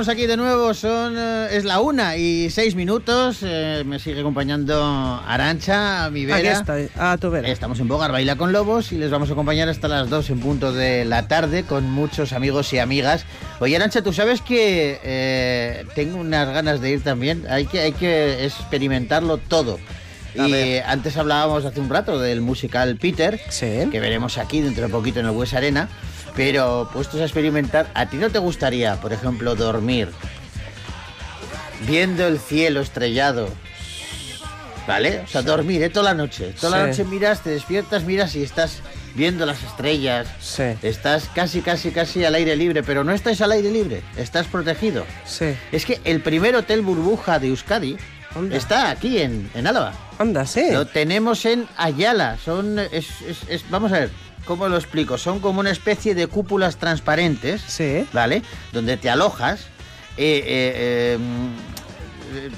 estamos aquí de nuevo. Son eh, es la una y seis minutos. Eh, me sigue acompañando Arancha, mi vera. Aquí estoy, a tu vera. Estamos en Bogar Baila con Lobos y les vamos a acompañar hasta las dos en punto de la tarde con muchos amigos y amigas. Oye, Arancha, tú sabes que eh, tengo unas ganas de ir también. Hay que, hay que experimentarlo todo. Y antes hablábamos hace un rato del musical Peter, Sí. que veremos aquí dentro de poquito en el Hues Arena. Pero puestos a experimentar, ¿a ti no te gustaría, por ejemplo, dormir viendo el cielo estrellado? ¿Vale? O sea, dormir, ¿eh? Toda la noche. Toda la noche miras, te despiertas, miras y estás viendo las estrellas. Sí. Estás casi, casi, casi al aire libre, pero no estás al aire libre, estás protegido. Sí. Es que el primer hotel burbuja de Euskadi está aquí en, en Álava. Anda, sí. Lo tenemos en Ayala. Son, es, es- es- vamos a ver, ¿cómo lo explico? Son como una especie de cúpulas transparentes, Sí. ¿vale? Donde te alojas. eh, eh, eh, eh,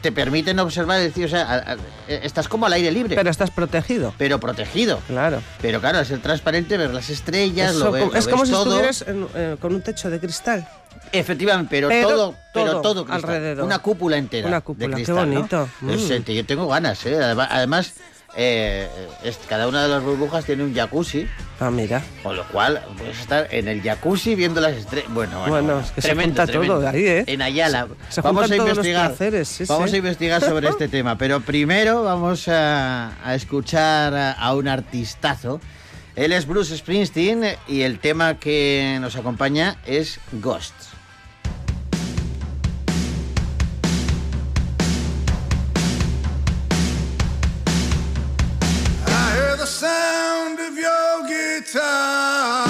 te permiten observar, es decir, o sea, a- a- estás como al aire libre, Pero pero, estás protegido. protegido. Claro. Pero claro, al ser transparente, ver las estrellas, Eso lo ves, lo es como ves si todo. estuvieras en- eh, con un techo de cristal. Efectivamente, pero, Pero todo, pero todo todo cristal. alrededor. Una cúpula entera. Una de cúpula, qué cristal, ¿no? bonito. Mm. Yo tengo ganas, ¿eh? Además, eh, es- cada una de las burbujas tiene un jacuzzi, Ah, mira. con lo cual puedes estar en el jacuzzi viendo las estrellas. Bueno, bueno, Bueno, es que se tremendo, junta todo ahí, ¿eh? En Ayala. Se vamos a investigar. sí, vamos sí. a investigar sobre este tema, pero primero vamos a, a escuchar a, a un artistazo. Él es Bruce Springsteen y el tema que nos acompaña es Ghosts. Sound of your guitar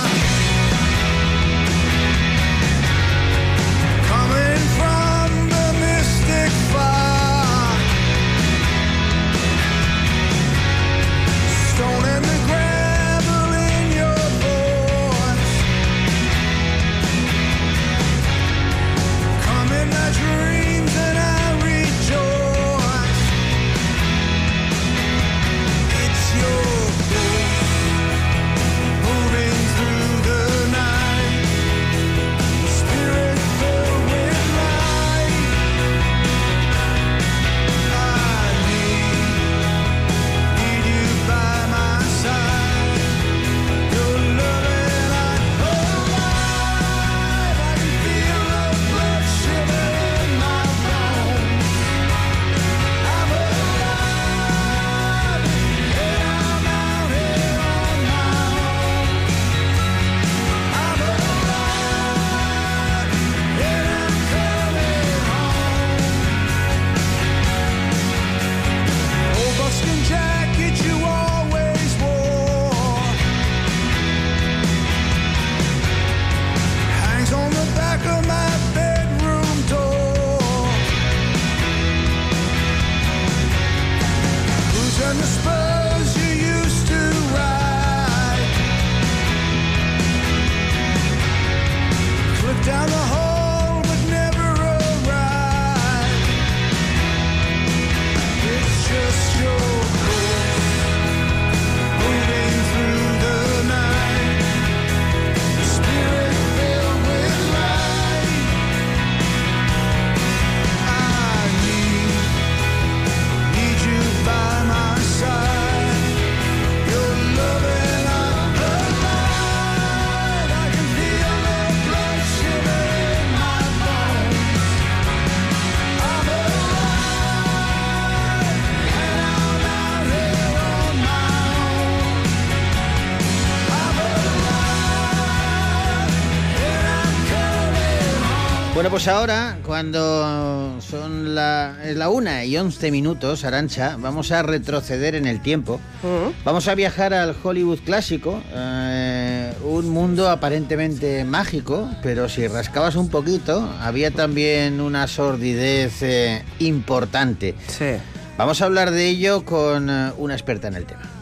pues ahora, cuando son la, la una y 11 minutos, Arancha, vamos a retroceder en el tiempo. Mm. Vamos a viajar al Hollywood clásico, eh, un mundo aparentemente mágico, pero si rascabas un poquito, había también una sordidez eh, importante. Sí. Vamos a hablar de ello con eh, una experta en el tema.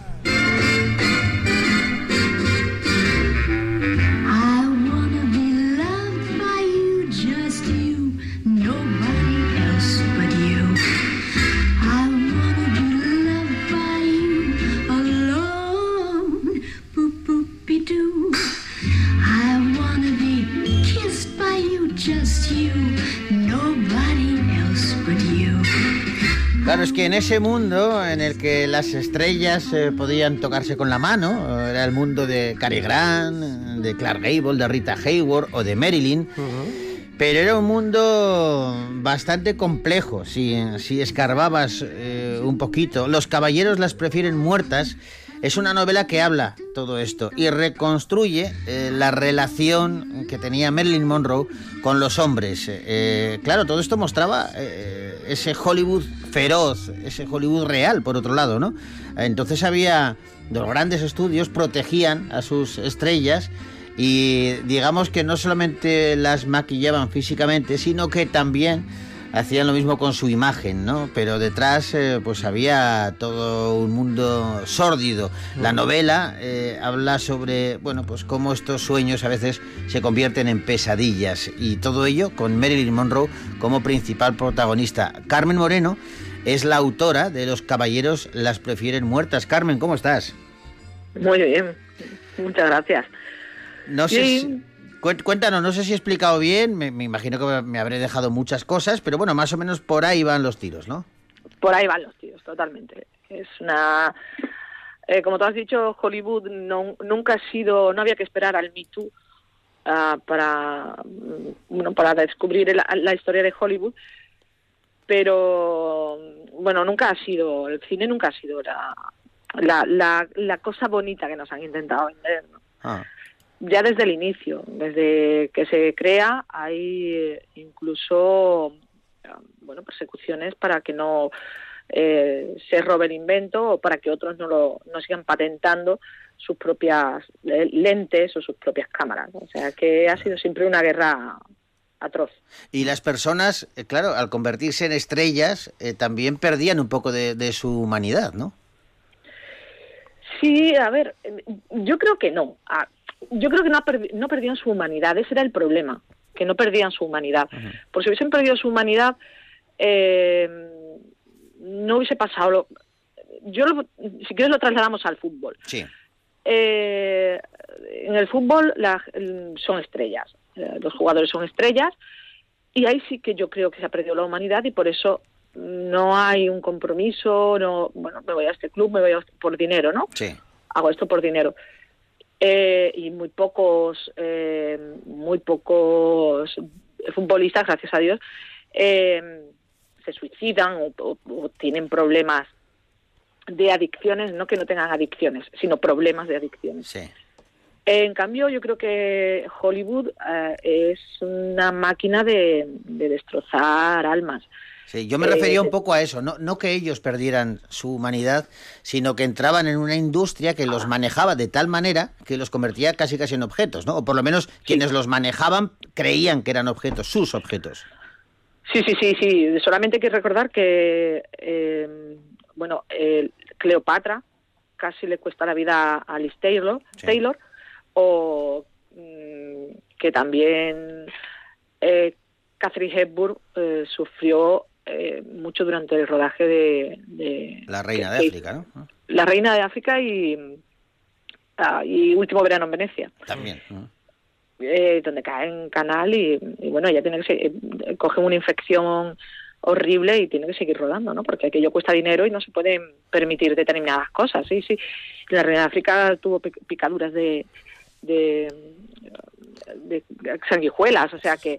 Claro, es que en ese mundo en el que las estrellas eh, podían tocarse con la mano, eh, era el mundo de Cary Grant, de Clark Gable, de Rita Hayworth o de Marilyn, pero era un mundo bastante complejo si, si escarbabas eh, un poquito. Los caballeros las prefieren muertas. Es una novela que habla todo esto y reconstruye eh, la relación que tenía Marilyn Monroe con los hombres. Eh, claro, todo esto mostraba eh, ese Hollywood feroz, ese Hollywood real, por otro lado, ¿no? Entonces había los grandes estudios protegían a sus estrellas y digamos que no solamente las maquillaban físicamente, sino que también hacían lo mismo con su imagen, ¿no? Pero detrás eh, pues había todo un mundo sórdido. La novela eh, habla sobre, bueno, pues cómo estos sueños a veces se convierten en pesadillas y todo ello con Marilyn Monroe como principal protagonista. Carmen Moreno es la autora de Los caballeros las prefieren muertas. Carmen, ¿cómo estás? Muy bien, muchas gracias. No sé Sí. si- Cuéntanos, no sé si he explicado bien, me, me imagino que me habré dejado muchas cosas, pero bueno, más o menos por ahí van los tiros, ¿no? Por ahí van los tiros, totalmente. Es una... eh, como tú has dicho, Hollywood no, nunca ha sido... No había que esperar al Me Too ah, para, bueno, para descubrir la, la historia de Hollywood, pero bueno, nunca ha sido... El cine nunca ha sido la, la, la, la cosa bonita que nos han intentado vender, ¿no? Ah, ya desde el inicio, desde que se crea, hay eh, incluso eh, bueno persecuciones para que no eh, se robe el invento o para que otros no lo no sigan patentando sus propias lentes o sus propias cámaras. O sea que ha sido siempre una guerra atroz. Y las personas, eh, claro, al convertirse en estrellas, eh, también perdían un poco de, de su humanidad, ¿no? Sí, a ver, eh, yo creo que no. Yo creo que no, ha perdi- no perdían su humanidad, ese era el problema, que no perdían su humanidad. Por si hubiesen perdido su humanidad, eh, no hubiese pasado. Lo, yo, lo- si quieres, lo trasladamos al fútbol. Sí. Eh, en el fútbol la- son estrellas, eh, los jugadores son estrellas, y ahí sí que yo creo que se ha perdido la humanidad y por eso no hay un compromiso, no, bueno, me voy a este club, me voy a este- por dinero, ¿no? Sí. hago esto por dinero. Eh, y muy pocos, eh, muy pocos futbolistas, gracias a Dios, eh, se suicidan o, o- o tienen problemas de adicciones, no que no tengan adicciones, sino problemas de adicciones. Sí. En cambio, yo creo que Hollywood eh, es una máquina de, de destrozar almas. Sí, yo me Eh, refería un poco a eso, no, no que ellos perdieran su humanidad, sino que entraban en una industria que los manejaba de tal manera que los convertía casi casi en objetos, ¿no? O por lo menos quienes los manejaban creían que eran objetos, sus objetos. Sí, sí, sí, sí. Solamente hay que recordar que, eh, bueno, eh, Cleopatra casi le cuesta la vida a Liz Taylor, Sí. Taylor o mm, que también eh, Catherine Hepburn eh, sufrió eh, mucho durante el rodaje de, de- La reina de África, ¿no? La reina de África y, ah, y Último verano en Venecia También. ¿no? eh, donde cae en canal y, y bueno, ella tiene que se- eh, coge una infección horrible y tiene que seguir rodando, ¿no? Porque aquello cuesta dinero y no se pueden permitir determinadas cosas, sí, sí. La Reina de África tuvo pic- picaduras de, de, de sanguijuelas, o sea que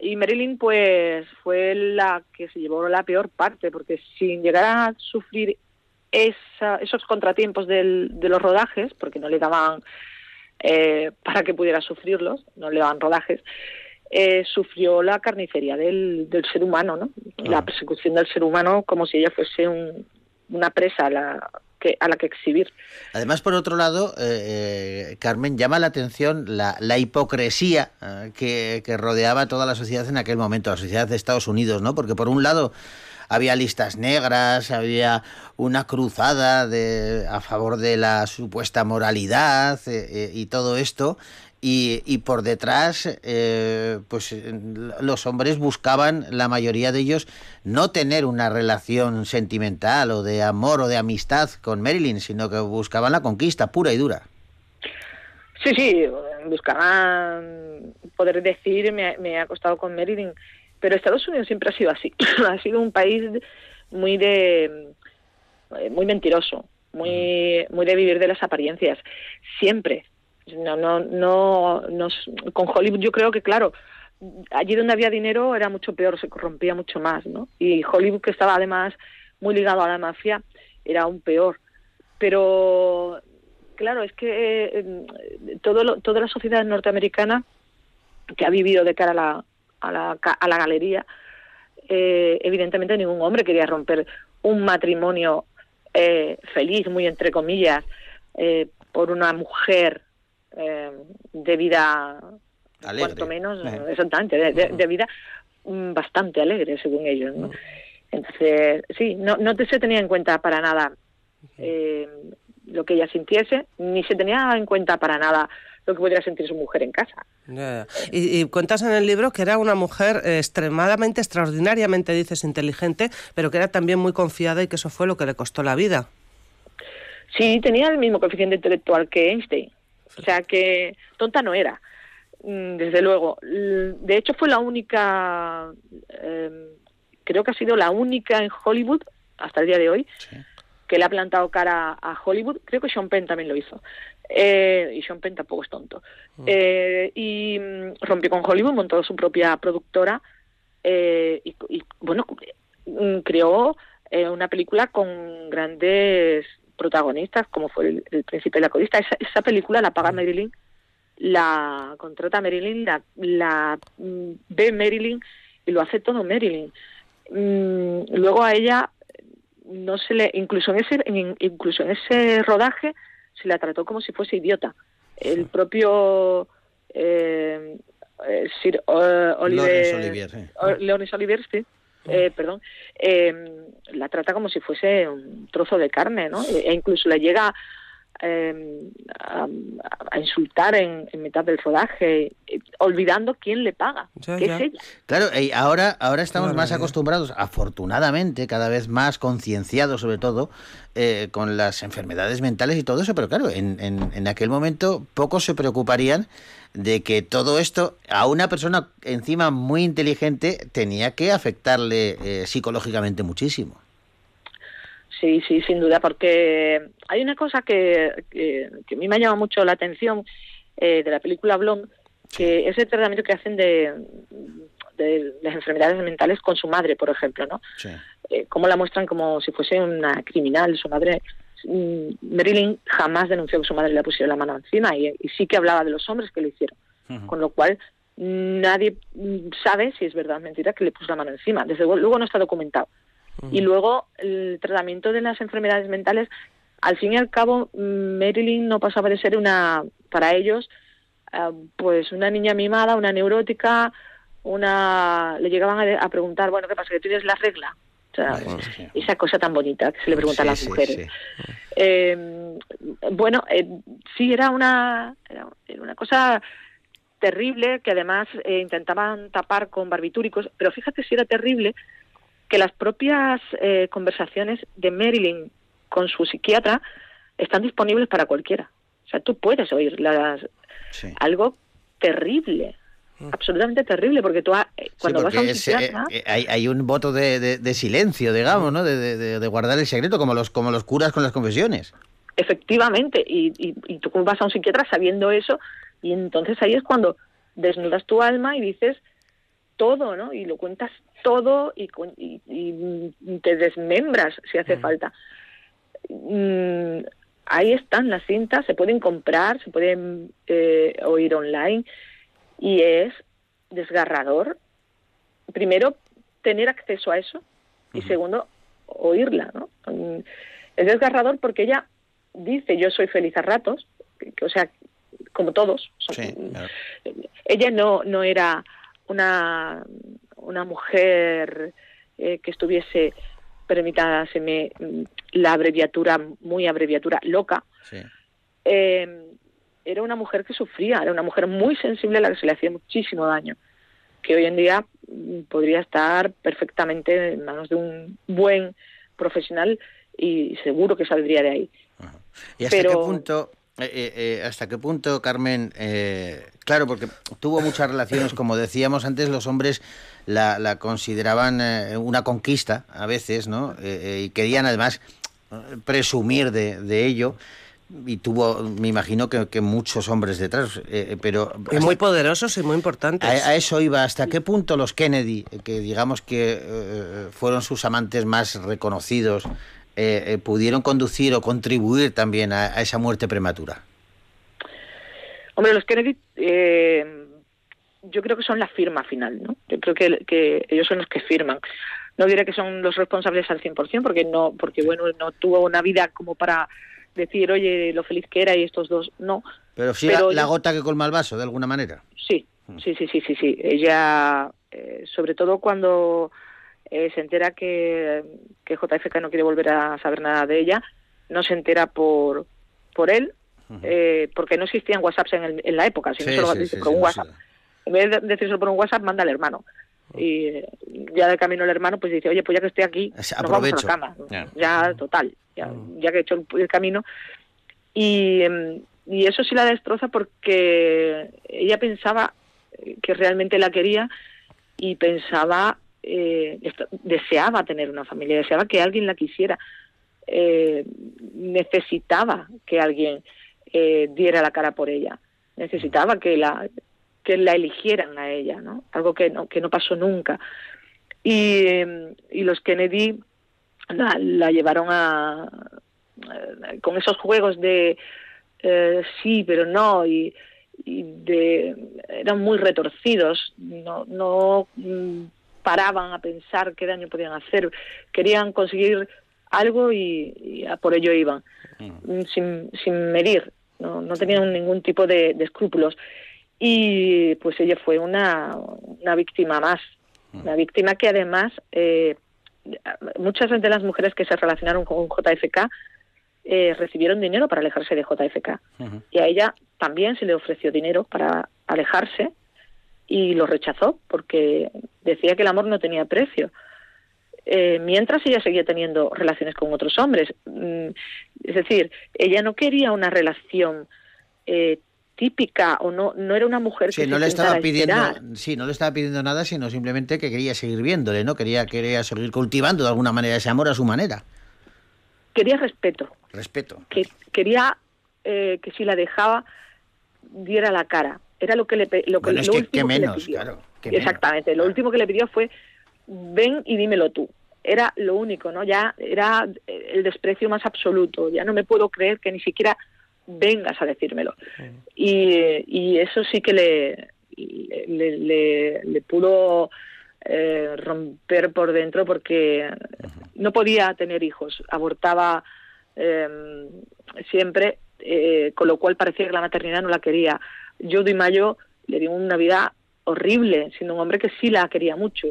y Marilyn pues fue la que se llevó la peor parte porque sin llegar a sufrir esa- esos contratiempos del- de los rodajes porque no le daban eh, para que pudiera sufrirlos, no le daban rodajes, eh, sufrió la carnicería del, del ser humano, ¿no? La Ah. persecución del ser humano como si ella fuese un- una presa a la a la que exhibir. Además, por otro lado, eh, eh, Carmen, llama la atención la, la hipocresía eh, que, rodeaba toda la sociedad en aquel momento, la sociedad de Estados Unidos, ¿no? Porque por un lado había listas negras, había una cruzada de, a favor de la supuesta moralidad eh, y todo esto. Y, y por detrás, eh, pues los hombres buscaban, la mayoría de ellos, no tener una relación sentimental o de amor o de amistad con Marilyn, sino que buscaban la conquista pura y dura. Sí, sí, buscaban poder decir, me, me he acostado con Marilyn, Pero Estados Unidos siempre ha sido así. ha sido un país muy de eh, muy mentiroso, muy muy de vivir de las apariencias, siempre. No no no nos- con Hollywood yo creo que claro, allí donde había dinero era mucho peor, se corrompía mucho más, ¿no? Y Hollywood que estaba además muy ligado a la mafia era aún peor. Pero claro, es que eh, todo lo- toda la sociedad norteamericana que ha vivido de cara a la, a la, a la galería, eh, evidentemente ningún hombre quería romper un matrimonio eh, feliz, muy entre comillas, por una mujer eh, de vida, Alegre. cuanto menos, Eh. exactamente, de, de- de vida mm, bastante alegre, según ellos. ¿no? Entonces, sí, no, no se tenía en cuenta para nada eh, lo que ella sintiese, ni se tenía en cuenta para nada lo que podría sentir su mujer en casa. Y, y cuentas en el libro que era una mujer eh, extremadamente, extraordinariamente, dices, inteligente, pero que era también muy confiada y que eso fue lo que le costó la vida. Sí, tenía el mismo coeficiente intelectual que Einstein. O sea que tonta no era, mm, desde luego. De hecho, fue la única, eh, creo que ha sido la única en Hollywood, hasta el día de hoy, que le ha plantado cara a Hollywood. Creo que Sean Penn también lo hizo. Eh, y Sean Penn tampoco es tonto. Eh, y mm, rompió con Hollywood, montó su propia productora eh, y, y, bueno, mm, creó eh, una película con grandes protagonistas, como fue el, el Príncipe y la Codista. Esa, esa película la paga Marilyn, la contrata Marilyn, la, la mm, ve Marilyn y lo hace todo Marilyn. Mm, luego a ella no se le incluso en ese en- incluso en ese rodaje se la trató como si fuese idiota. El propio eh, eh, Sir eh, Oliver, Olivier, Olivier, sí, eh, perdón, eh, la trata como si fuese un trozo de carne, ¿no? E, e incluso le llega eh, a, a insultar en, en mitad del rodaje, eh, olvidando quién le paga, Ya, que ya. es ella. Claro, y ahora, ahora estamos más acostumbrados, afortunadamente, cada vez más concienciados sobre todo, eh, con las enfermedades mentales y todo eso, pero claro, en, en, en aquel momento pocos se preocuparían de que todo esto a una persona encima muy inteligente tenía que afectarle eh, psicológicamente muchísimo. Sí, sí, sin duda, porque hay una cosa que, que, que a mí me ha llamado mucho la atención eh, de la película Blonde, que es el tratamiento que hacen de, de las enfermedades mentales con su madre, por ejemplo, ¿no? Sí. Eh, cómo la muestran como si fuese una criminal, su madre. mm, Marilyn jamás denunció que su madre le pusiera la mano encima y, y sí que hablaba de los hombres que le hicieron, con lo cual nadie mm, sabe si es verdad o mentira que le puso la mano encima. Desde luego no está documentado. Y luego el tratamiento de las enfermedades mentales, al fin y al cabo, mm, Marilyn no pasaba de ser una, para ellos, ah, pues una niña mimada, una neurótica, una, le llegaban a, a preguntar, bueno, ¿qué pasa? ¿Que tienes la regla? O sea, sí. esa cosa tan bonita que se le pregunta a las sí, mujeres. sí. Eh, bueno, eh, sí, era una, era era una cosa terrible que además eh, intentaban tapar con barbitúricos, pero fíjate si era terrible que las propias eh, conversaciones de Marilyn con su psiquiatra están disponibles para cualquiera. O sea, tú puedes oírlas. Sí. Algo terrible, absolutamente terrible, porque tú eh, Sí, cuando vas a un es, eh, psiquiatra... eh, hay, hay un voto de, de- de silencio, digamos, ¿no? De guardar el secreto, como los, como los curas con las confesiones. Efectivamente, y, y, y tú vas a un psiquiatra sabiendo eso, y entonces ahí es cuando desnudas tu alma y dices todo, ¿no? Y lo cuentas todo y, y- y te desmembras si hace falta. Mm, ahí están las cintas, se pueden comprar, se pueden eh, oír online y es desgarrador. Primero, tener acceso a eso y segundo, oírla, ¿no? Mm, Es desgarrador porque ella dice yo soy feliz a ratos, que- que, o sea, como todos. son- Sí, claro. Ella no, no era una, una mujer eh, que estuviese, permítaseme mm, la abreviatura, muy abreviatura, loca. Sí. Eh, era una mujer que sufría, era una mujer muy sensible a la que se le hacía muchísimo daño, que hoy en día mm, podría estar perfectamente en manos de un buen profesional y seguro que saldría de ahí. ¿Y hasta Pero- qué punto, eh, eh, eh, hasta qué punto, Carmen, eh, Claro, porque tuvo muchas relaciones, como decíamos antes, los hombres la, la consideraban eh, una conquista a veces, ¿no? Eh, eh, y querían además presumir de, de ello. Y tuvo, me imagino que, que muchos hombres detrás, eh, pero Y muy poderosos y muy importantes. a, a eso iba. ¿Hasta qué punto los Kennedy, que digamos que eh, fueron sus amantes más reconocidos, eh, eh, pudieron conducir o contribuir también a, a esa muerte prematura? Hombre, los Kennedy, eh, yo creo que son la firma final, ¿no? Yo creo que, que ellos son los que firman. No diré que son los responsables al 100%, porque no, porque bueno, no tuvo una vida como para decir, oye, lo feliz que era y estos dos, no. Pero sí Pero la, gota que colma el vaso, de alguna manera. Sí, sí, sí, sí, sí, sí. Ella, eh, sobre todo cuando eh, se entera que, que JFK no quiere volver a saber nada de ella, no se entera por, por él, eh, porque no existían WhatsApps en, el- en la época, si no Sí, por sí, un WhatsApp. En vez de decírselo por un WhatsApp, manda al hermano. Y eh, ya de camino el hermano, pues dice, oye, pues ya que estoy aquí, nos vamos a la cama. Ya. Ya, total, ya, ya que he hecho el, el camino. Y, em, y eso sí la destroza porque ella pensaba que realmente la quería y pensaba, eh, esto- deseaba tener una familia, deseaba que alguien la quisiera, eh, necesitaba que alguien eh, diera la cara por ella, necesitaba que la que la eligieran a ella, ¿no? Algo que no que no pasó nunca. Y, y los Kennedy la, la llevaron a eh, con esos juegos de eh, sí pero no y, y de eran muy retorcidos no no mm, paraban a pensar qué daño podían hacer. Querían conseguir algo y, y a por ello iban. Mm, sin, sin medir no, no tenían ningún tipo de, de escrúpulos y pues ella fue una, una víctima más una víctima que además eh, muchas de las mujeres que se relacionaron con JFK eh, recibieron dinero para alejarse de JFK. Y a ella también se le ofreció dinero para alejarse y lo rechazó porque decía que el amor no tenía precio. Eh, mientras ella seguía teniendo relaciones con otros hombres. Mm, Es decir, ella no quería una relación eh, típica o no no era una mujer que no se le estaba pidiendo, esperar. sí, no le estaba pidiendo nada, sino simplemente que quería seguir viéndole, ¿no? Quería, quería seguir cultivando de alguna manera ese amor a su manera. quería respeto Respeto. que quería eh, que si la dejaba diera la cara. Era lo que le lo que Bueno, es lo que- último que le menos, pidió. claro, menos, Exactamente. Lo último que le pidió fue ven y dímelo tú. Era lo único, ¿no? Ya era el desprecio más absoluto. Ya no me puedo creer que ni siquiera vengas a decírmelo. Y, y eso sí que le le, le- le- le pudo eh, romper por dentro porque no podía tener hijos, abortaba eh, siempre, eh, con lo cual parecía que la maternidad no la quería. Jody Mayo le dio una vida horrible, siendo un hombre que sí la quería mucho,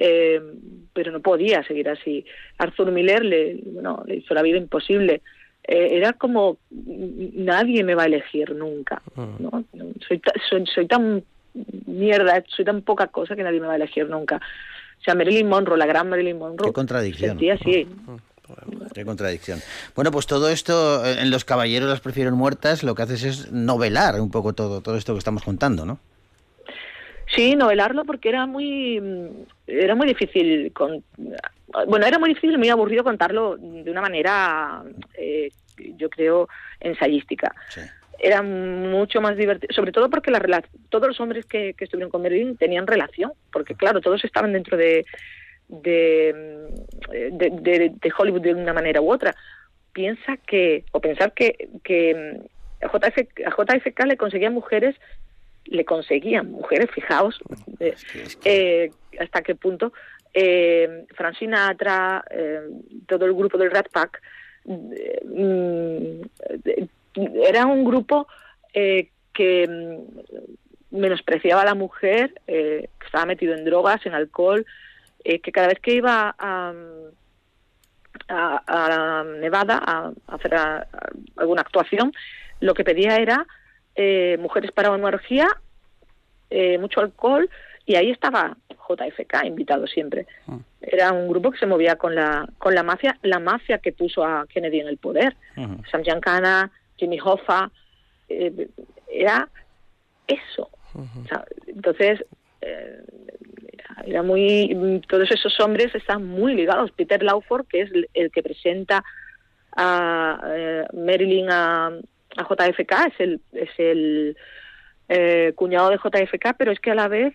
eh, pero no podía seguir así. Arthur Miller le, bueno, le hizo la vida imposible. Eh, era como nadie me va a elegir nunca. ¿no? Soy, ta- soy, soy tan mierda, soy tan poca cosa que nadie me va a elegir nunca. O sea, Marilyn Monroe, la gran Marilyn Monroe, Qué contradicción. sentía así. Qué contradicción. Bueno, pues todo esto eh, en Los Caballeros las prefieren muertas, lo que haces es novelar un poco todo, todo esto que estamos contando, ¿no? Sí, novelarlo porque era muy mm, era muy difícil con bueno, era muy difícil y muy aburrido contarlo de una manera eh, yo creo ensayística. Sí. Era mucho más divertido, sobre todo porque la todos los hombres que, que estuvieron con Marilyn tenían relación, porque claro, todos estaban dentro de de, de, de- de Hollywood de una manera u otra. Piensa que, o pensar que, que mm, a JF, a JFK le conseguían mujeres le conseguían mujeres, fijaos, eh, eh, hasta qué punto eh, Frank Sinatra, eh, todo el grupo del Rat Pack, mm, era un grupo eh, que mm, menospreciaba a la mujer, que estaba metido en drogas, en alcohol, que cada vez que iba a, a, a Nevada a, hacer a alguna actuación, lo que pedía era eh, mujeres para una orgía, eh, mucho alcohol, y ahí estaba JFK invitado siempre. Era un grupo que se movía con la, con la mafia, la mafia que puso a Kennedy en el poder. Sam Giancana, Jimmy Hoffa, eh, era eso. O sea, entonces, eh, era muy todos esos hombres están muy ligados. Peter Lawford, que es el, el que presenta a eh, Marilyn a, a JFK, es el, es el eh, cuñado de JFK, pero es que a la vez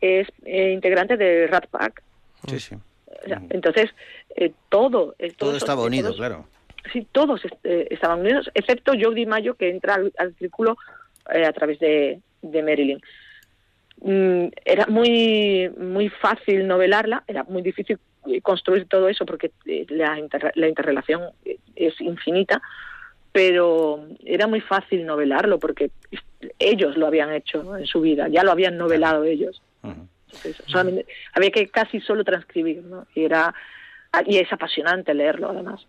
es eh, integrante de Rat Pack. Sí, sí. O sea, entonces, eh, todo, eh, Todo todos- estaba unido, todos- claro. Sí, todos estaban unidos, excepto Jody Mayo, que entra al, al círculo a través de, de Marilyn. Mm, era muy muy fácil novelarla, era muy difícil construir todo eso porque la, inter- la interrelación es infinita, pero era muy fácil novelarlo porque ellos lo habían hecho ¿no? en su vida, ya lo habían novelado ellos. Entonces, solamente- había que casi solo transcribir, ¿no? Y era y es apasionante leerlo además.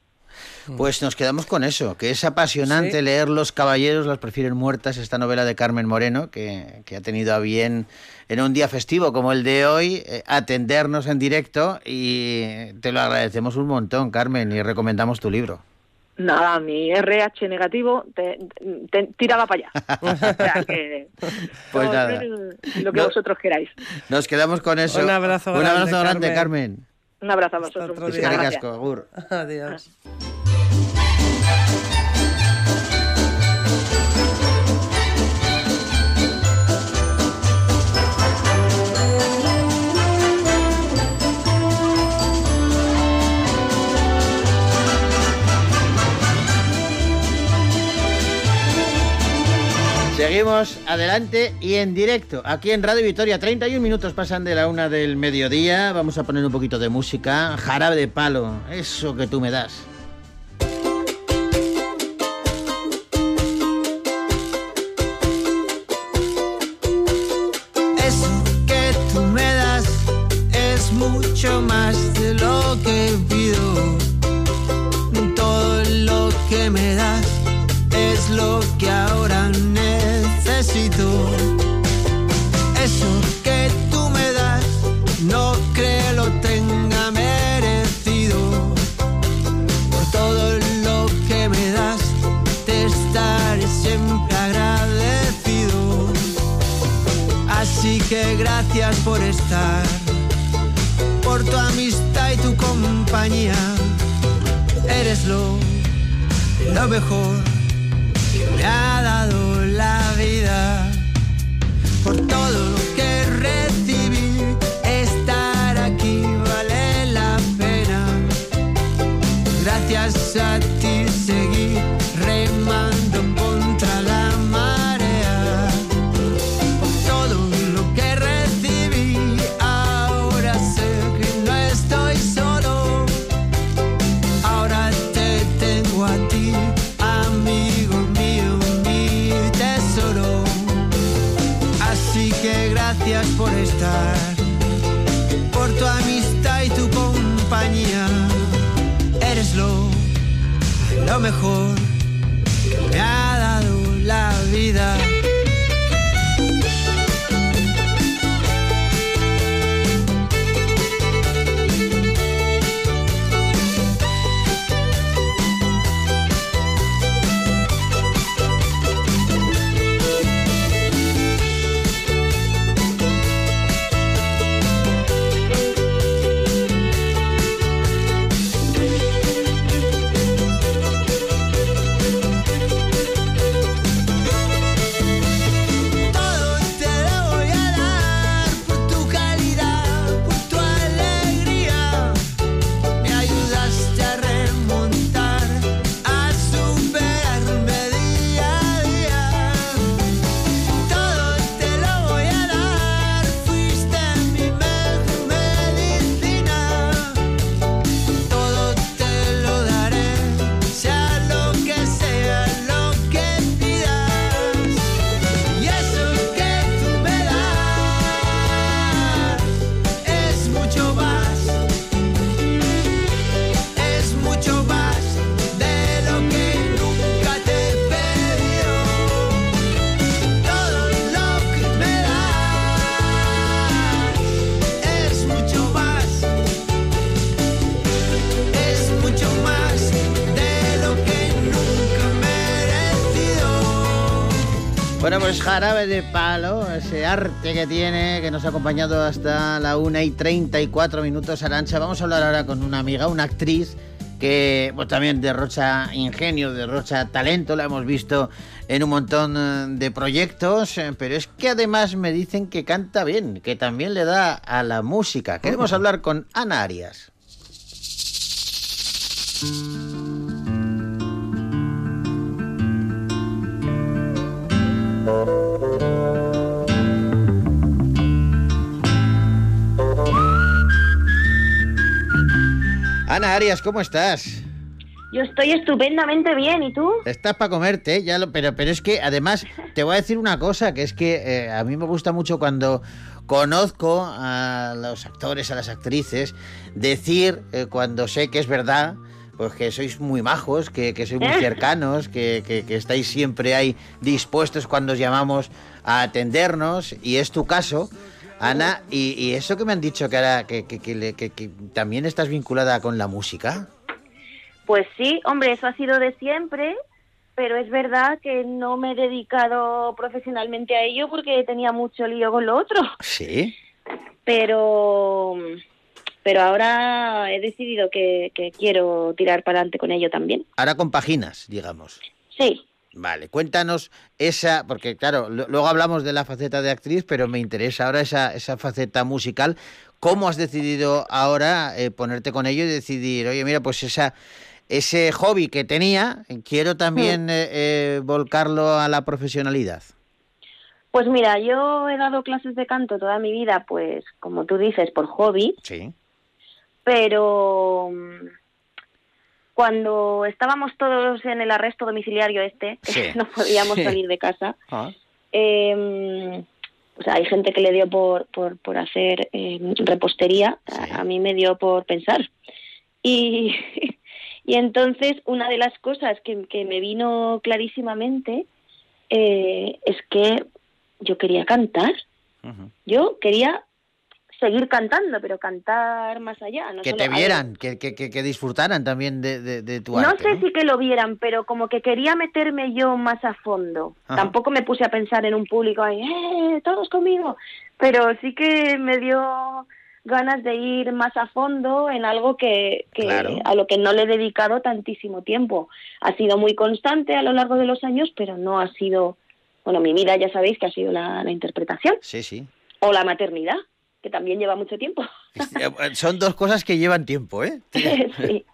Pues nos quedamos con eso, que es apasionante Sí. leer Los Caballeros las prefieren muertas, esta novela de Carmen Moreno, que, que ha tenido a bien en un día festivo como el de hoy, eh, atendernos en directo y te lo agradecemos un montón, Carmen, y recomendamos tu libro. Nada, mi RH negativo te, te- tiraba para allá. O sea que, Pues nada. Lo que No. vosotros queráis. Nos quedamos con eso. Un abrazo Un grande, abrazo grande, Carmen. Carmen. Un abrazo a vosotros. asko, agur. Adiós. Seguimos adelante y en directo, aquí en Radio Victoria. 31 minutos pasan de la una del mediodía. Vamos a poner un poquito de música. Jarabe de palo, eso que tú me das. Por estar, por tu amistad y tu compañía. Eres lo, lo mejor mejor jarabe de palo, ese arte que tiene, que nos ha acompañado hasta la 1 y 34 minutos, Arancha. Vamos a hablar ahora con una amiga, una actriz que pues, también derrocha ingenio, derrocha talento, la hemos visto en un montón eh, de proyectos, eh, pero es que además me dicen que canta bien, que también le da a la música. Queremos hablar con Ana Arias. Ana Arias, ¿cómo estás? Yo estoy estupendamente bien, ¿y tú? Estás para comerte, ya lo, pero, pero es que además te voy a decir una cosa, que es que eh, a mí me gusta mucho cuando conozco a los actores, a las actrices, decir eh, cuando sé que es verdad, pues que sois muy majos, que, que sois muy cercanos, que, que- que estáis siempre ahí dispuestos cuando os llamamos a atendernos, y es tu caso. Ana, y, y eso que me han dicho que ahora que, que- que le- que- que también estás vinculada con la música. Pues sí, hombre, eso ha sido de siempre, pero es verdad que no me he dedicado profesionalmente a ello porque tenía mucho lío con lo otro. Sí. Pero, pero ahora he decidido que, que quiero tirar para adelante con ello también. Ahora con páginas, digamos. Sí, Vale, cuéntanos esa, porque claro, luego hablamos de la faceta de actriz, pero me interesa ahora esa, esa faceta musical. ¿Cómo has decidido ahora eh, ponerte con ello y decidir, oye, mira, pues esa, ese hobby que tenía, quiero también eh, eh, volcarlo a la profesionalidad? pues mira, yo he dado clases de canto toda mi vida, pues como tú dices, por hobby, Sí. Pero mm, cuando estábamos todos en el arresto domiciliario este, que Sí, no podíamos sí. salir de casa, Ah, eh, o sea, hay gente que le dio por, por, por hacer eh, repostería, Sí. a, a mí me dio por pensar. Y, y entonces una de las cosas que, que me vino clarísimamente eh, es que yo quería cantar, yo quería seguir cantando, pero cantar más allá. No Que solo- te vieran, que, que, que- disfrutaran también de, de- de tu no arte. sé si que lo vieran, pero como que quería meterme yo más a fondo. Ajá. Tampoco me puse a pensar en un público ahí, ¡eh, todos conmigo! Pero sí que me dio ganas de ir más a fondo en algo que, que Claro. a lo que no le he dedicado tantísimo tiempo. Ha sido muy constante a lo largo de los años, pero no ha sido, bueno, mi vida ya sabéis que ha sido la, la interpretación Sí, sí. o la maternidad, que también lleva mucho tiempo. Son dos cosas que llevan tiempo, ¿eh? sí.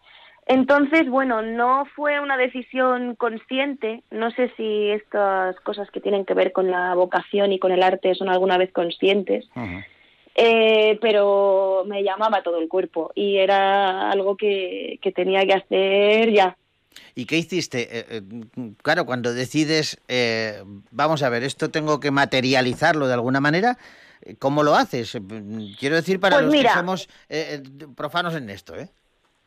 Entonces, bueno, no fue una decisión consciente. No sé si estas cosas que tienen que ver con la vocación y con el arte son alguna vez conscientes, eh, pero me llamaba todo el cuerpo y era algo que, que tenía que hacer ya. ¿Y qué hiciste? Eh, eh, claro, cuando decides, eh, vamos a ver, esto tengo que materializarlo de alguna manera, eh, ¿cómo lo haces? Quiero decir para Pues los mira. que somos eh, eh, profanos en esto, ¿eh?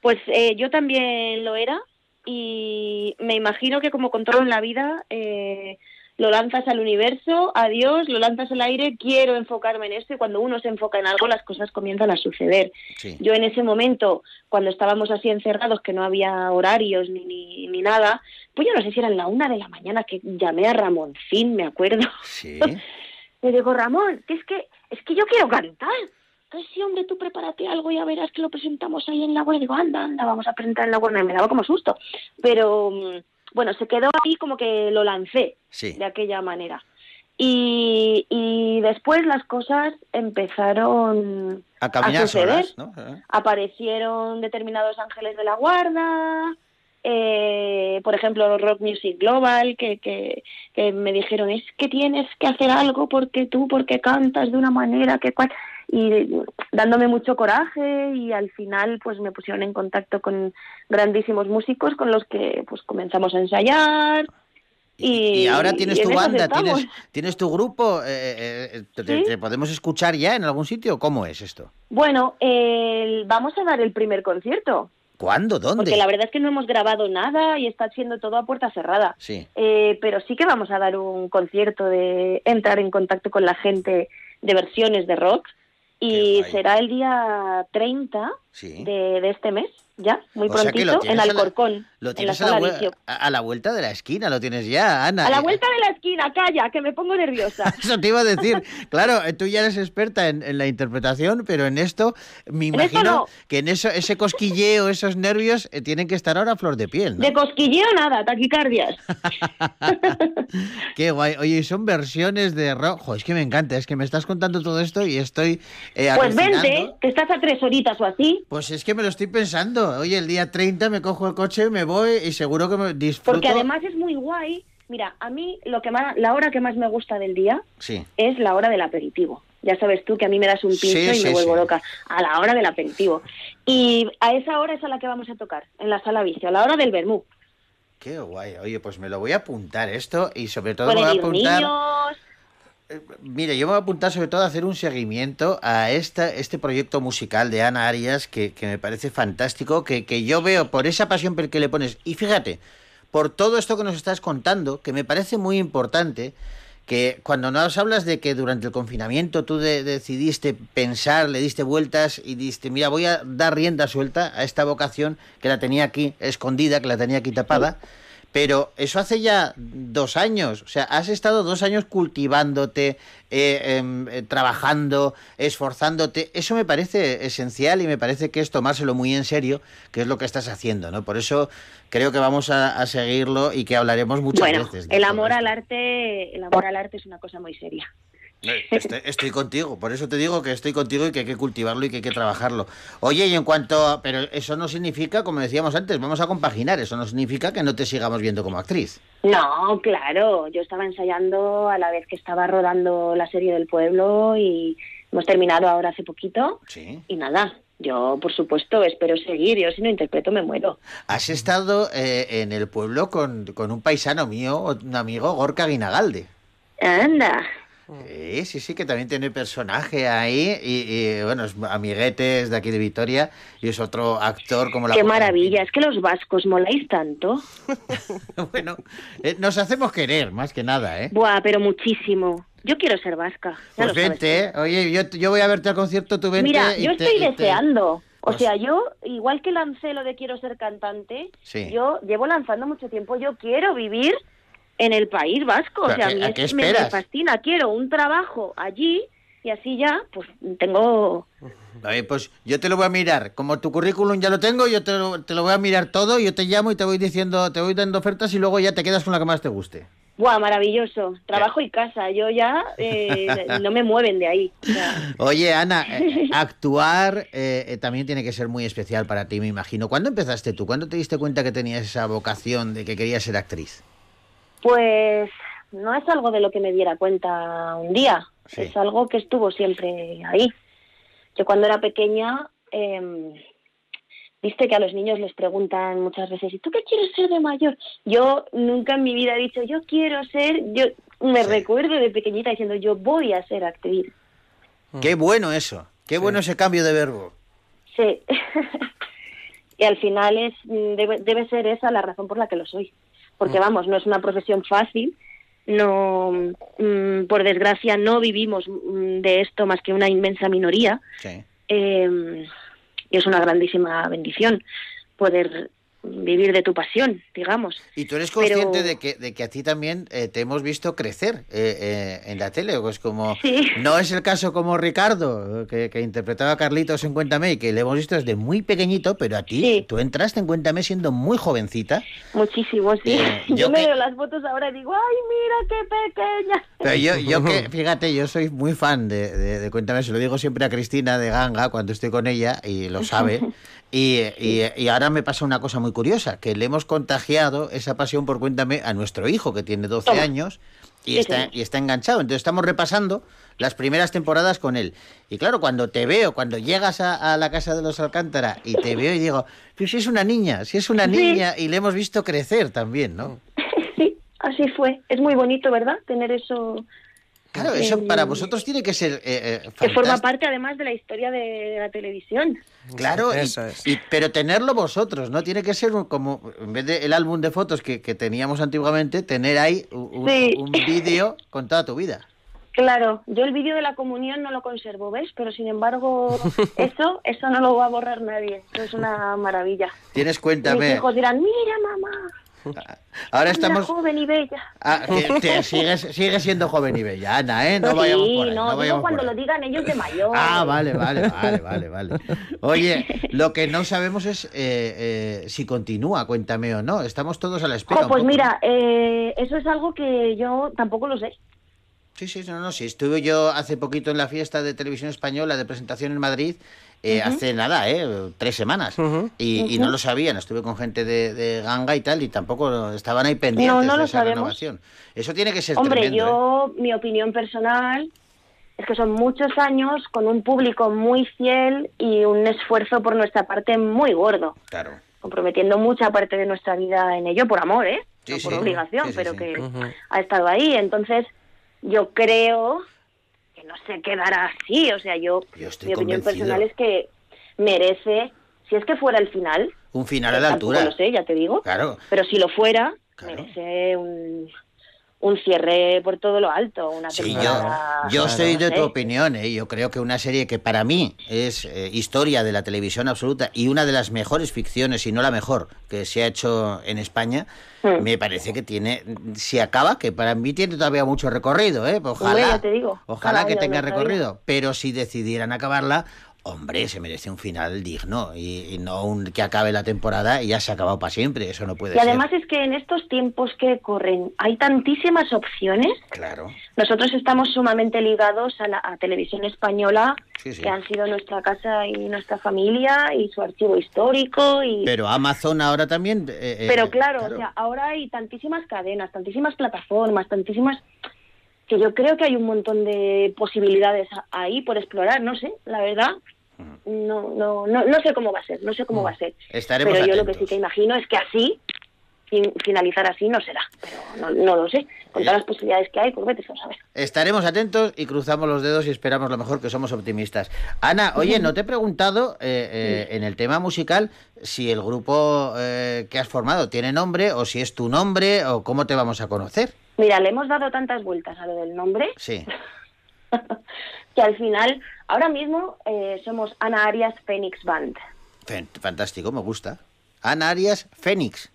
Pues eh, yo también lo era y me imagino que como con todo en la vida, eh, lo lanzas al universo, a Dios, lo lanzas al aire, quiero enfocarme en esto y cuando uno se enfoca en algo las cosas comienzan a suceder. Sí. Yo en ese momento, cuando estábamos así encerrados, que no había horarios ni, ni, ni nada, pues yo no sé si era en la una de la mañana que llamé a Ramoncín, me acuerdo. Sí. Le digo, Ramón, que es que, es que yo quiero cantar. Entonces, sí, hombre, tú prepárate algo y ya verás que lo presentamos ahí en la web. Digo, anda, anda, vamos a presentar en la web. Me daba como susto. Pero, mm, bueno, se quedó ahí como que lo lancé Sí. de aquella manera. Y, y después las cosas empezaron A caminar suceder. solas, ¿no? Eh. aparecieron determinados ángeles de la guarda, eh, por ejemplo Rock Music Global, que, que, que me dijeron, es que tienes que hacer algo porque tú, porque cantas de una manera que cual... Y dándome mucho coraje y al final pues me pusieron en contacto con grandísimos músicos con los que pues comenzamos a ensayar. Y, Y- ahora tienes y tu banda, tienes, tienes tu grupo, eh, eh, eh, te, Sí. te podemos escuchar ya en algún sitio? ¿Cómo es esto? Bueno, el- vamos a dar el primer concierto. ¿Cuándo? ¿Dónde? Porque la verdad es que no hemos grabado nada y está siendo todo a puerta cerrada. Sí. Eh, pero sí que vamos a dar un concierto de entrar en contacto con la gente de versiones de rock y será el día 30 Sí. de, de este mes. Ya, muy O prontito, en Alcorcón, Lo en la tienes a la, a, vuelta de la esquina, lo tienes ya, Ana. A la vuelta de la esquina, calla, que me pongo nerviosa. Eso te iba a decir. Claro, eh, tú ya eres experta en, en la interpretación, pero en esto me En imagino no. que en eso ese cosquilleo, esos nervios eh, tienen que estar ahora a flor de piel, ¿no? De cosquilleo nada, taquicardias. Qué guay. Oye, y son versiones de rock. Jo, es que me encanta, es que me estás contando todo esto y estoy eh, Pues alucinando. vente, que estás a tres horitas o así. Pues es que me lo estoy pensando. Oye, el día 30 me cojo el coche, me voy y seguro que me disfruto. Porque además es muy guay. Mira, a mí lo que más, la hora que más me gusta del día Sí. es la hora del aperitivo. Ya sabes tú que a mí me das un Sí, pincho y sí, me vuelvo loca. A la hora del aperitivo. Y a esa hora es a la que vamos a tocar, en la sala vicio, a la hora del vermú. Qué guay. Oye, pues me lo voy a apuntar esto y sobre todo voy a apuntar. niños. Mire, yo me voy a apuntar sobre todo a hacer un seguimiento a esta, este proyecto musical de Ana Arias que, que me parece fantástico, que, que yo veo por esa pasión que le pones. Y fíjate, por todo esto que nos estás contando, que me parece muy importante, que cuando nos hablas de que durante el confinamiento tú de- decidiste pensar, le diste vueltas y dijiste, mira, voy a dar rienda suelta a esta vocación que la tenía aquí escondida, que la tenía aquí tapada. Pero eso hace ya dos años. O sea, has estado dos años cultivándote, eh, em, eh, trabajando, esforzándote. Eso me parece esencial y me parece que es tomárselo muy en serio, que es lo que estás haciendo, ¿no? Por eso creo que vamos a, a seguirlo y que hablaremos muchas Bueno, veces. de el amor al arte, el amor al arte es una cosa muy seria. Estoy, estoy contigo, por eso te digo que estoy contigo y que hay que cultivarlo y que hay que trabajarlo. Oye, y en cuanto a... Pero eso no significa, como decíamos antes, vamos a compaginar, eso no significa que no te sigamos viendo como actriz. No, claro, yo estaba ensayando a la vez que estaba rodando la serie del pueblo y hemos terminado ahora hace poquito Sí. y nada, yo por supuesto espero seguir, yo si no interpreto me muero. Has estado eh, en el pueblo con, con un paisano mío, un amigo, Gorka Guinagalde. Anda, Sí, sí, sí, que también tiene personaje ahí y, y, bueno, es amiguetes de aquí de Vitoria y es otro actor como la... qué maravilla, es que los vascos moláis tanto. Bueno, eh, nos hacemos querer, más que nada, ¿eh? Buah, pero muchísimo. Yo quiero ser vasca. ya Pues lo vente, ¿eh? oye, yo, yo voy a verte al concierto, tú vente Mira, yo estoy te- deseando. O Pues- sea, yo, igual que lancé lo de quiero ser cantante, Sí. yo llevo lanzando mucho tiempo, yo quiero vivir en el País Vasco. O ¿Pero sea, a a qué- mí a qué es- me, me fascina. Quiero un trabajo allí y así ya, pues tengo... Oye, pues yo te lo voy a mirar. Como tu currículum ya lo tengo, yo te lo, te lo voy a mirar todo, yo te llamo y te voy diciendo, te voy dando ofertas y luego ya te quedas con la que más te guste. Buah, maravilloso. Trabajo y casa. Yo ya eh, no me mueven de ahí. O sea, Oye, Ana, eh, actuar eh, eh, también tiene que ser muy especial para ti, me imagino. ¿Cuándo empezaste tú? ¿Cuándo te diste cuenta que tenías esa vocación de que querías ser actriz? Pues no es algo de lo que me diera cuenta un día, Sí. es algo que estuvo siempre ahí. Yo cuando era pequeña, em, viste que a los niños les preguntan muchas veces, ¿y tú qué quieres ser de mayor? Yo nunca en mi vida he dicho, yo quiero ser, yo me Sí. recuerdo de pequeñita diciendo, yo voy a ser actriz. Qué bueno eso, qué bueno ese cambio de verbo. Sí. y al final es mm, debe, debe ser esa la razón por la que lo soy. Porque vamos, no es una profesión fácil, no mm, por desgracia no vivimos mm, de esto más que una inmensa minoría Sí. eh, y es una grandísima bendición poder vivir de tu pasión, digamos. Y tú eres Pero- consciente de, que, de que a ti también eh, te hemos visto crecer eh, eh, en la tele. Pues como Sí. no es el caso como Ricardo, que, que interpretaba a Carlitos en Cuéntame y que le hemos visto desde muy pequeñito, pero a ti, Sí. tú entraste en Cuéntame siendo muy jovencita. Muchísimo, sí. Eh, yo yo me que- veo las fotos ahora y digo, ay, mira qué pequeña. Pero yo, yo que, fíjate, yo soy muy fan de, de, de Cuéntame, se lo digo siempre a Cristina de Ganga cuando estoy con ella y lo sabe. Y, y- y ahora me pasa una cosa muy curiosa, que le hemos contagiado esa pasión por Cuéntame a nuestro hijo, que tiene 12 Toma. años y Sí, está, y está enganchado. Entonces estamos repasando las primeras temporadas con él. Y claro, cuando te veo, cuando llegas a, a la casa de los Alcántara y te veo y digo, pero si es una niña, si es una Sí. niña y le hemos visto crecer también, ¿no? Sí, así fue. Es muy bonito, ¿verdad? Tener eso Claro, eso Eh, para vosotros tiene que ser... eh, eh, que forma parte además de la historia de la televisión. Claro, y- Eso es. y- pero tenerlo vosotros, ¿no? Tiene que ser un- como, en vez del álbum de fotos que, que teníamos antiguamente, tener ahí un, Sí. un vídeo con toda tu vida. Claro, yo el vídeo de la comunión no lo conservo, ¿ves? Pero sin embargo, eso, eso no lo va a borrar nadie. Eso es una maravilla. Tienes Mis cuéntame. hijos dirán, mira mamá, Ahora estamos. joven y bella. Ah, que te sigues, sigues siendo joven y bella, Ana, ¿eh? No sí, vayamos por ahí. no, no vayamos cuando por lo ahí. digan ellos de mayor. Ah, vale, vale, vale, vale, vale. Oye, lo que no sabemos es eh, eh, si continúa, cuéntame o no. Estamos todos a la espera. Un pues mira, eh, eso es algo que yo tampoco lo sé. Sí, sí, no, no, sí. Estuve yo hace poquito en la fiesta de televisión española de presentación en Madrid, eh, hace nada, ¿eh? Tres semanas. Y, y no lo sabían. Estuve con gente de, de Ganga y tal, y tampoco estaban ahí pendientes No, no de lo esa sabemos. renovación. Eso tiene que ser Hombre, tremendo. ¿eh? yo, mi opinión personal es que son muchos años con un público muy fiel y un esfuerzo por nuestra parte muy gordo, Claro. comprometiendo mucha parte de nuestra vida en ello por amor, ¿eh? Sí, no por obligación, Sí, sí, pero sí. que ha estado ahí. Entonces, yo creo que no se quedará así. O sea, yo, Yo estoy mi opinión personal es que merece, si es que fuera el final, Un final a la altura. lo sé, ya te digo, Claro. pero si lo fuera, Claro. merece un, un cierre por todo lo alto, una Sí, yo, temporada, yo soy de tu opinión, ¿eh? yo creo que una serie que para mí es eh, historia de la televisión absoluta y una de las mejores ficciones, y no la mejor, que se ha hecho en España, Hmm. me parece que tiene, si acaba, que para mí tiene todavía mucho recorrido, ¿eh? Ojalá, te digo, ojalá cada que tenga recorrido, pero si decidieran acabarla, hombre, se merece un final digno y, y no un que acabe la temporada y ya se ha acabado para siempre, eso no puede Y además ser. es que en estos tiempos que corren hay tantísimas opciones. Claro. Nosotros estamos sumamente ligados a la a televisión española, Sí, sí. que han sido nuestra casa y nuestra familia y su archivo histórico. y Pero Amazon ahora también... eh, eh, Pero claro, o sea, ahora hay tantísimas cadenas, tantísimas plataformas, tantísimas que yo creo que hay un montón de posibilidades ahí por explorar, no sé, la verdad. No, no, no, no sé cómo va a ser, no sé cómo va a ser. Estaremos Pero yo lo que sí que imagino es que así, fin- finalizar así no será. Pero no, no lo sé. Con todas las posibilidades que hay, pues vete a saber. Estaremos atentos y cruzamos los dedos y esperamos lo mejor, que somos optimistas. Ana, oye, no te he preguntado eh, eh, en el tema musical si el grupo eh, que has formado tiene nombre o si es tu nombre o cómo te vamos a conocer. Mira, le hemos dado tantas vueltas a lo del nombre Sí. que al final, ahora mismo eh, somos Ana Arias Phoenix Band. Fantástico, me gusta. Ana Arias Fénix.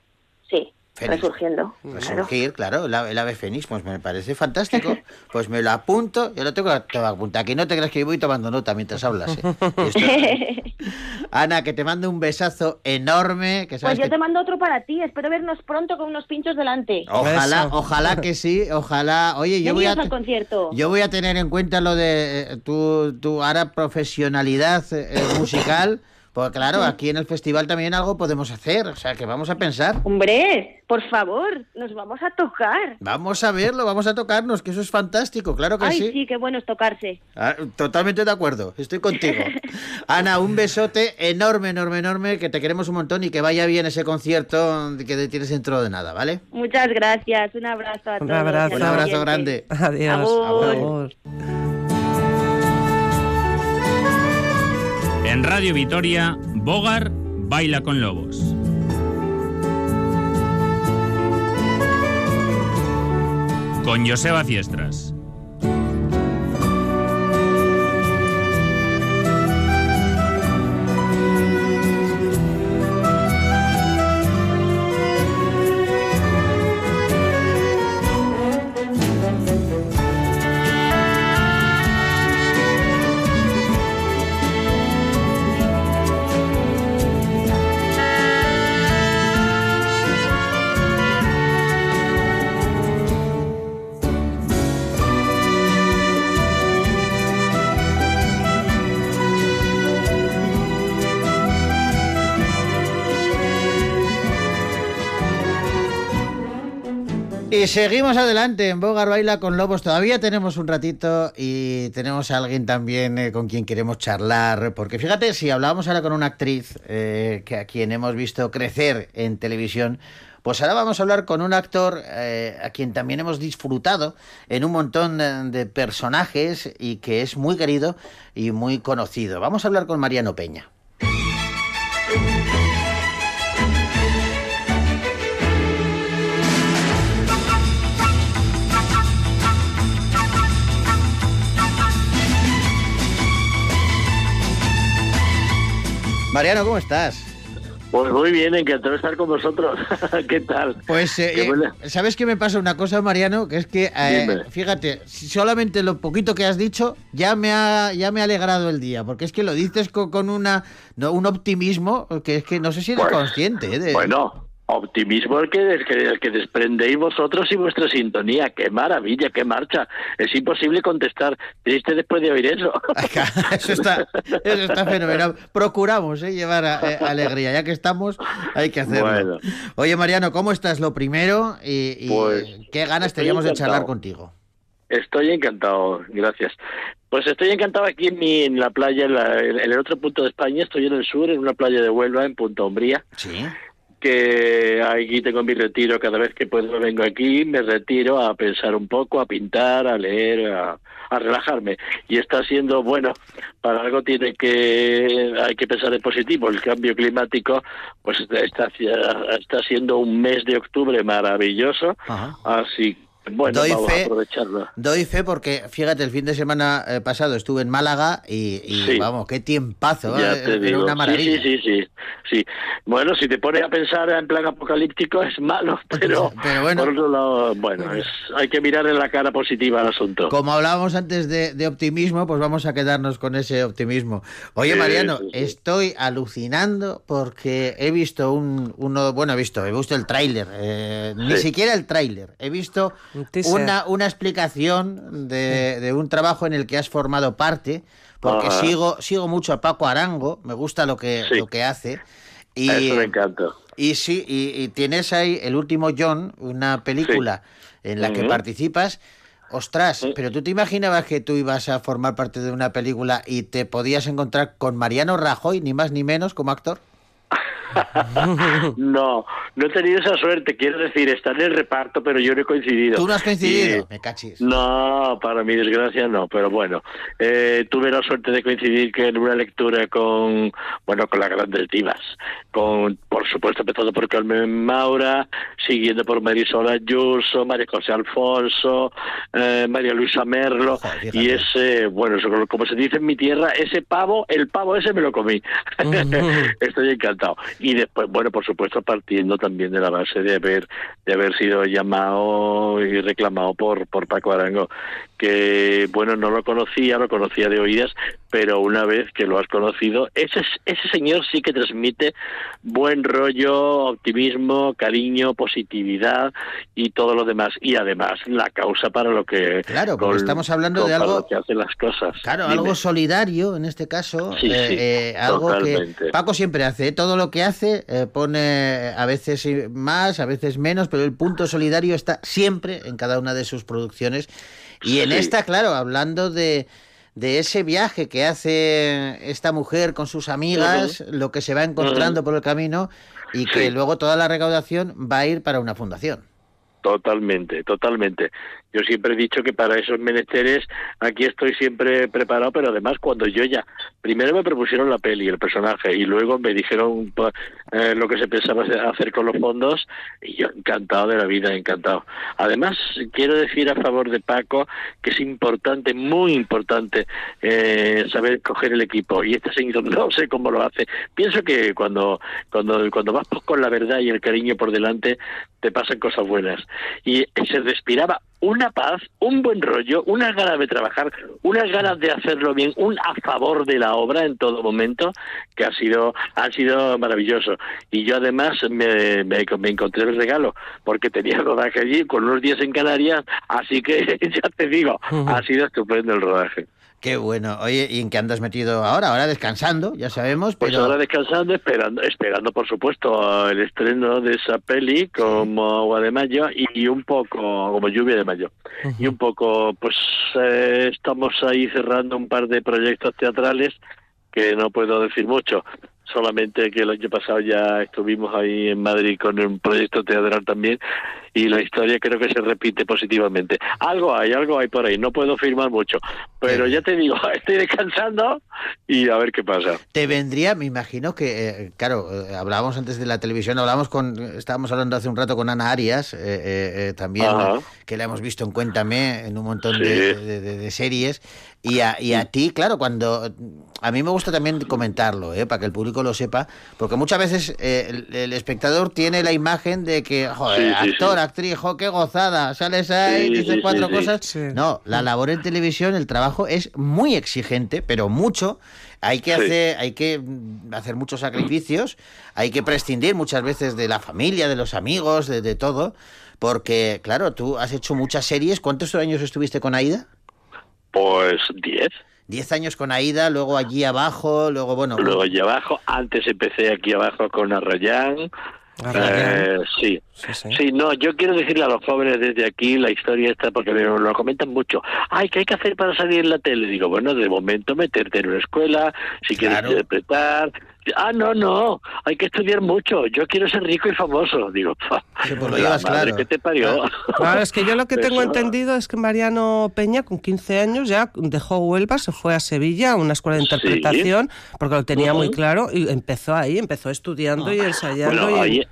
Sí, Fénix. resurgiendo. claro. Resurgir, claro, el ave, el ave fénix, pues me parece fantástico. Pues me lo apunto, yo lo tengo te lo apunto. Aquí no te creas que yo voy tomando nota mientras hablas. ¿eh? Esto- Ana, que te mando un besazo enorme. Que sabes Pues yo que- te mando otro para ti. Espero vernos pronto con unos pinchos delante. Ojalá, Eso. ojalá que sí, ojalá. Oye, yo voy a al concierto. yo voy a tener en cuenta lo de eh, tu, tu ahora profesionalidad eh, musical, porque claro, aquí en el festival también algo podemos hacer, o sea, que vamos a pensar. Hombre, por favor, nos vamos a tocar. Vamos a verlo, vamos a tocarnos, que eso es fantástico, claro que Ay, sí. sí, qué bueno es tocarse. Ah, Totalmente de acuerdo, estoy contigo. Ana, un besote enorme, enorme, enorme, que te queremos un montón y que vaya bien ese concierto que tienes dentro de nada, ¿vale? Muchas gracias. Un abrazo a Un todos. abrazo. Un abrazo grande. Adiós. Agur. En Radio Vitoria, Bogar baila con lobos. Con Joseba Fiestras. Seguimos adelante en Bogar Baila con Lobos. Todavía tenemos un ratito y tenemos a alguien también eh, con quien queremos charlar. Porque fíjate, si hablábamos ahora con una actriz eh, que a quien hemos visto crecer en televisión, pues ahora vamos a hablar con un actor eh, a quien también hemos disfrutado en un montón de personajes y que es muy querido y muy conocido. Vamos a hablar con Mariano Peña. Mariano, ¿cómo estás? Pues muy bien, encantado de estar con vosotros. ¿Qué tal? Pues, eh, Qué eh, buena. ¿sabes qué me pasa una cosa, Mariano? Que es que, eh, fíjate, solamente lo poquito que has dicho ya me ha, ya me ha alegrado el día, porque es que lo dices con, con una, no, un optimismo que es que no sé si eres Pues, consciente. eh, de- Bueno, optimismo el que, el que, el que desprendéis vosotros y vuestra sintonía. ¡Qué maravilla, qué marcha! Es imposible contestar triste después de oír eso. Eso está, eso está fenomenal. Procuramos eh, llevar a- eh, alegría, ya que estamos, hay que hacerlo. Bueno. Oye, Mariano, ¿cómo estás? Lo primero, y, y Pues, qué ganas teníamos de charlar contigo. Estoy encantado, gracias. Pues estoy encantado aquí en, mi, en la playa, en, la- en el otro punto de España. Estoy en el sur, en una playa de Huelva, en Punta Umbría. Sí. Que aquí tengo mi retiro, cada vez que puedo vengo aquí, me retiro a pensar un poco, a pintar, a leer, a, a relajarme. Y está siendo, bueno, para algo tiene que, hay que pensar en positivo. El cambio climático, pues está, está siendo un mes de octubre maravilloso, Ajá. así bueno, Doy vamos fe. a aprovecharlo. Doy fe porque, fíjate, el fin de semana eh, pasado estuve en Málaga y, y, Sí. vamos, qué tiempazo, Ya te Era digo. una maravilla. Sí, sí, sí, sí. Bueno, si te pones a pensar en plan apocalíptico es malo, pero, Pero bueno. por otro lado, bueno, es, hay que mirar en la cara positiva al asunto. Como hablábamos antes de, de optimismo, pues vamos a quedarnos con ese optimismo. Oye, Mariano, sí, estoy alucinando porque he visto un, uno, bueno, he visto, he visto el tráiler, eh, ni siquiera el tráiler, he visto. Una, una explicación de, de un trabajo en el que has formado parte, porque Ajá. sigo, sigo mucho a Paco Arango, me gusta lo que, Sí. lo que hace. Y, Eso me encanta. y sí, y, y tienes ahí el último John, una película en la que participas. Ostras, pero tú te imaginabas que tú ibas a formar parte de una película y te podías encontrar con Mariano Rajoy, ni más ni menos, como actor. No, no he tenido esa suerte, quiero decir, está en el reparto, pero yo no he coincidido. Tú no has coincidido, Y- me cachis. No, para mi desgracia no, pero bueno, eh, tuve la suerte de coincidir que en una lectura con, bueno, con las grandes divas, con, por supuesto, empezando por Carmen Maura, siguiendo por Marisol Ayuso, María José Alfonso, eh, María Luisa Merlo, Joder, y ese, bueno, eso, como se dice en mi tierra, ese pavo, el pavo ese me lo comí. Estoy encantado. Y después, bueno, por supuesto, partiendo también de la base de haber, de haber sido llamado y reclamado por, por Paco Arango, que, bueno, no lo conocía, lo conocía de oídas, pero una vez que lo has conocido, ese, ese señor sí que transmite buen rollo, optimismo, cariño, positividad y todo lo demás. Y además, la causa para lo que... Claro, porque estamos hablando de algo- que hace las cosas. Claro, Dime. algo solidario en este caso, Sí, eh, sí, eh, algo totalmente. que Paco siempre hace, ¿eh? todo lo que hace eh, pone a veces más, a veces menos, pero el punto solidario está siempre en cada una de sus producciones. Y en Sí. esta, claro, hablando de, de ese viaje que hace esta mujer con sus amigas, lo que se va encontrando por el camino y que Sí. luego toda la recaudación va a ir para una fundación. Totalmente, totalmente. Yo siempre he dicho que para esos menesteres aquí estoy siempre preparado, pero además cuando yo ya, primero me propusieron la peli, el personaje, y luego me dijeron pues, eh, lo que se pensaba hacer con los fondos, y yo encantado de la vida, encantado. Además, quiero decir a favor de Paco que es importante, muy importante, eh, saber coger el equipo, y este señor no sé cómo lo hace. Pienso que cuando, cuando, cuando vas con la verdad y el cariño por delante, te pasan cosas buenas. Y se respiraba una paz, un buen rollo, unas ganas de trabajar, unas ganas de hacerlo bien, un a favor de la obra en todo momento, que ha sido, ha sido maravilloso. Y yo además me, me, me encontré el regalo, porque tenía rodaje allí con unos días en Canarias, así que ya te digo, ha sido estupendo el rodaje. Qué bueno. Oye, ¿y en qué andas metido ahora? Ahora descansando, ya sabemos, Pues ahora descansando, esperando, esperando por supuesto el estreno de esa peli como Agua de Mayo y un poco como Lluvia de Mayo. Y un poco, pues eh, estamos ahí cerrando un par de proyectos teatrales que no puedo decir mucho. Solamente que el año pasado ya estuvimos ahí en Madrid con un proyecto teatral también y la historia creo que se repite positivamente. Algo hay, algo hay por ahí, no puedo firmar mucho, pero ya te digo, estoy descansando y a ver qué pasa. Te vendría, me imagino que, eh, claro, eh, hablábamos antes de la televisión, hablábamos con, estábamos hablando hace un rato con Ana Arias, eh, eh, eh, también, Ajá. que la hemos visto en Cuéntame, en un montón Sí. de, de- de- de series, y a, y a ti, claro, cuando, a mí me gusta también comentarlo, eh, para que el público lo sepa, porque muchas veces eh, el, el espectador tiene la imagen de que, joder, Sí, sí, actor, sí. actriz, jo, qué gozada, sales ahí, Sí, dices sí, cuatro cosas. Sí. No, la labor en televisión, el trabajo es muy exigente, pero mucho. Hay que Sí. hacer, hay que hacer muchos sacrificios, hay que prescindir muchas veces de la familia, de los amigos, de, de todo, porque, claro, tú has hecho muchas series. ¿Cuántos años estuviste con Aida? Pues 10. Diez años con Aida, luego allí abajo, luego, bueno, Luego allí abajo, antes empecé aquí abajo con Arrayán. Arrayán. Eh, sí. Sí, sí. Sí, no, yo quiero decirle a los jóvenes desde aquí la historia esta, porque me lo comentan mucho. Ay, ¿qué hay que hacer para salir en la tele? Digo, bueno, de momento meterte en una escuela, si quieres interpretar. Ah, no, no, hay que estudiar mucho. Yo quiero ser rico y famoso. Digo, Sí, pues lo llevas madre claro. que te parió. Claro, es que yo lo que tengo Eso. entendido es que Mariano Peña, con 15 años, ya dejó Huelva, se fue a Sevilla, a una escuela de Sí. interpretación, porque lo tenía muy claro, y empezó ahí, empezó estudiando y ensayando. Bueno, y... ahí,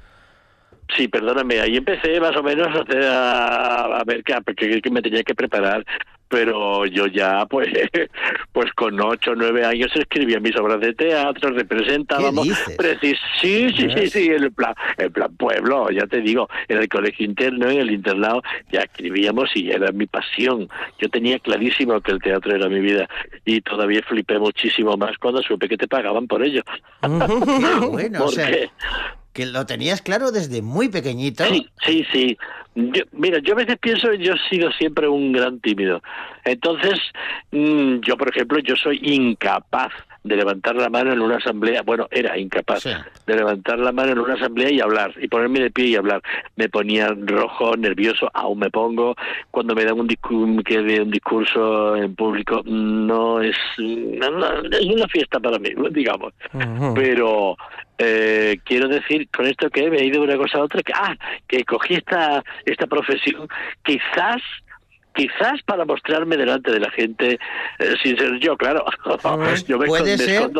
sí, perdóname, ahí empecé más o menos a, hacer, a, a ver qué, qué- qué me tenía que preparar, pero yo ya, pues, pues con ocho o nueve años escribía mis obras de teatro, representábamos. Precis- sí, sí, sí, sí, en plan, en plan pueblo, ya te digo, en el colegio interno, en el internado, ya escribíamos y era mi pasión. Yo tenía clarísimo que el teatro era mi vida y todavía flipé muchísimo más cuando supe que te pagaban por ello. bueno, o sea, que lo tenías claro desde muy pequeñito. Sí, sí, sí. Yo, mira, yo a veces pienso, yo he sido siempre un gran tímido. Entonces, mm, yo, por ejemplo, yo soy incapaz de levantar la mano en una asamblea. Bueno, era incapaz Sí. de levantar la mano en una asamblea y hablar, y ponerme de pie y hablar. Me ponía rojo, nervioso, aún me pongo. Cuando me dan un, discu- que de un discurso en público, no es, no, no, es una fiesta para mí, digamos pero eh, quiero decir con esto que me he ido de una cosa a otra que ah que cogí esta esta profesión quizás quizás para mostrarme delante de la gente eh, sin ser yo claro yo me, Puede ser.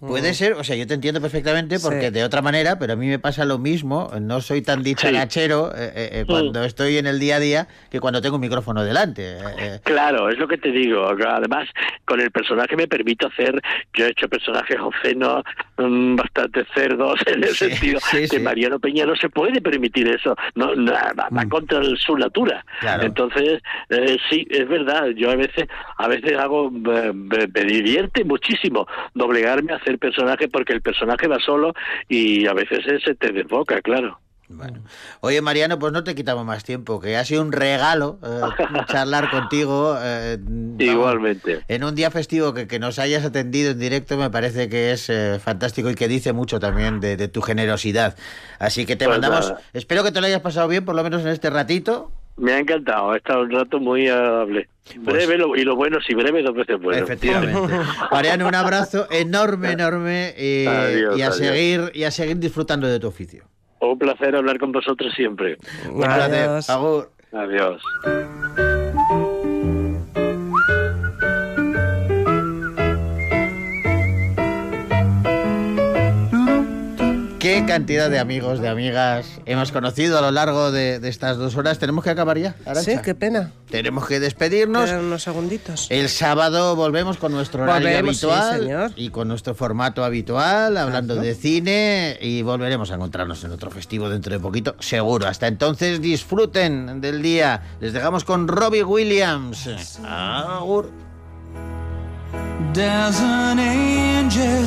Puede ser, o sea, yo te entiendo perfectamente porque Sí. de otra manera, pero a mí me pasa lo mismo, no soy tan dicharachero eh, eh, eh, cuando estoy en el día a día que cuando tengo un micrófono delante. eh. Claro, es lo que te digo. Además, con el personaje me permito hacer. Yo he hecho personajes obscenos, mm, bastante cerdos, en el Sí, sentido sí, que sí. Mariano Peña no se puede permitir eso. No, no, va, va contra su natura. Claro. Entonces, eh, sí, es verdad. Yo a veces, a veces hago, me, me- me divierte muchísimo doblegarme a hacer personaje porque el personaje va solo y a veces se te desboca, claro. Bueno. Oye, Mariano, pues no te quitamos más tiempo, que ha sido un regalo eh, charlar contigo. eh, vamos, Igualmente. En un día festivo que, que nos hayas atendido en directo me parece que es eh, fantástico y que dice mucho también de, de tu generosidad. Así que te Pues mandamos, nada. espero que te lo hayas pasado bien, por lo menos en este ratito. Me ha encantado, ha estado un rato muy agradable. Pues Breve lo- y lo bueno, si breve, dos veces bueno. Efectivamente. Mariano, un abrazo enorme, enorme y, Adiós, y a adiós. seguir y a seguir disfrutando de tu oficio. Un placer hablar con vosotros siempre. Un placer. Agur. Adiós. Qué cantidad de amigos, de amigas hemos conocido a lo largo de, de estas dos horas. Tenemos que acabar ya? Sí, qué pena. Tenemos que despedirnos. Quedan unos segunditos. El sábado volvemos con nuestro horario Volvemos, sí, habitual señor. y con nuestro formato habitual, hablando de cine y volveremos a encontrarnos en otro festivo dentro de poquito, seguro. Hasta entonces disfruten del día. Les dejamos con Robbie Williams. Agur. Does an angel